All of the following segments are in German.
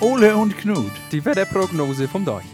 Ole und Knut. Die Wetterprognose vom Deich.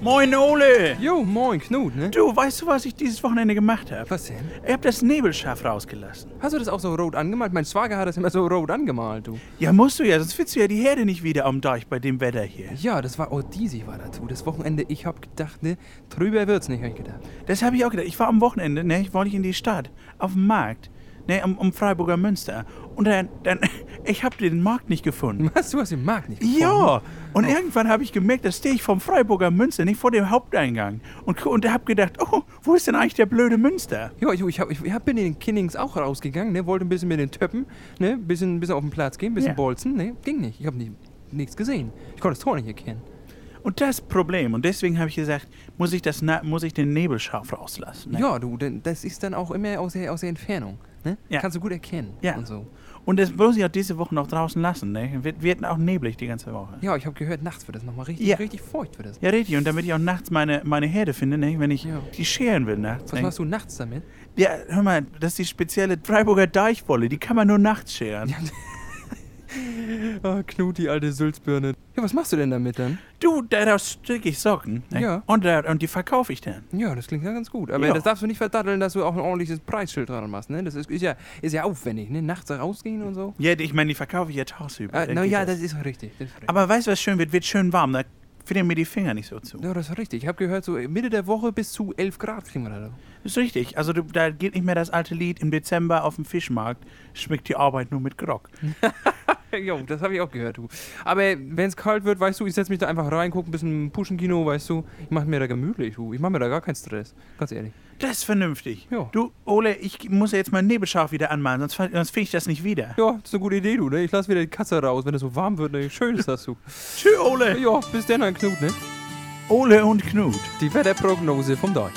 Moin, Ole! Jo, moin Knut, ne? Du, weißt du, was ich dieses Wochenende gemacht habe? Was denn? Ich hab das Nebelschaf rausgelassen. Hast du das auch so rot angemalt? Mein Schwager hat das immer so rot angemalt, du. Ja, musst du ja, sonst findest du ja die Herde nicht wieder am Deich bei dem Wetter hier. Ja, das war, oh, Disi war dazu. Das Wochenende, ich hab gedacht, ne, drüber wird's nicht, hab ich gedacht. Das habe ich auch gedacht. Ich war am Wochenende, ne, ich wollte in die Stadt, auf dem Markt, ne, um, um Freiburger Münster. Und dann, dann ich habe den Markt nicht gefunden. Was, du hast den Markt nicht gefunden? Ja, und irgendwann habe ich gemerkt, da stehe ich vom Freiburger Münster, nicht vor dem Haupteingang. Und, und habe gedacht, oh, wo ist denn eigentlich der blöde Münster? Ja, ich, ich, hab, ich hab bin in den Kinnings auch rausgegangen, ne, wollte ein bisschen mit den Töppen, ne, bisschen, bisschen auf den Platz gehen, bisschen Ja. bolzen, ne, ging nicht. Ich hab nie, nichts gesehen. Ich konnte das Tor nicht erkennen. Und das Problem, und deswegen habe ich gesagt, muss ich, das, muss ich den Nebelschaf rauslassen. Ne? Ja, du, denn das ist dann auch immer aus der, aus der Entfernung, ne? Ja. Kannst du gut erkennen Ja. und so. Und das muss ich auch diese Woche noch draußen lassen. Ne? Wird, wird auch neblig die ganze Woche. Ja, ich habe gehört, nachts wird das nochmal richtig, Ja. richtig feucht wird das. Ja, richtig. Und damit ich auch nachts meine, meine Herde finde, ne? wenn ich Ja. die scheren will nachts. Was ne? machst du nachts damit? Ja, hör mal, das ist die spezielle Freiburger Deichwolle. Die kann man nur nachts scheren. Ja. Ah, Knut, die alte Sülzbirne. Ja, was machst du denn damit dann? Du, daraus stricke ich Socken. Ne? Ja. Und, und die verkaufe ich dann. Ja, das klingt ja ganz gut. Aber Ja. das darfst du nicht verdatteln, dass du auch ein ordentliches Preisschild dran machst, ne? Das ist, ist, ja, ist ja aufwendig, ne? Nachts rausgehen und so. Ja, ich meine, die verkaufe ich ja tagsüber. Ah, na ja, das ist richtig. Das ist richtig. Aber weißt du, was schön wird? Wird schön warm. Da frieren mir die Finger nicht so zu. ja, das ist richtig. Ich habe gehört, so Mitte der Woche bis zu 11 Grad kriegen wir da. Das ist richtig. Also du, da geht nicht mehr das alte Lied im Dezember auf dem Fischmarkt. Schmeckt die Arbeit nur mit Grog. jo, das habe ich auch gehört, du. Aber wenn es kalt wird, weißt du, ich setze mich da einfach rein, gucke ein bisschen Puschenkino, weißt du. Ich mache mir da gemütlich, du. Ich mache mir da gar keinen Stress. Ganz ehrlich. Das ist vernünftig. Ja. Du, Ole, ich muss ja jetzt mein Nebelschaf wieder anmalen, sonst, sonst finde ich das nicht wieder. Ja, das ist eine gute Idee, du, ne? Ich lasse wieder die Katze raus, wenn es so warm wird, ne? Schön ist das, du. Tschö, Ole. Ja, bis dann, Knut, ne? Ole und Knut. Die Wetterprognose vom Deich.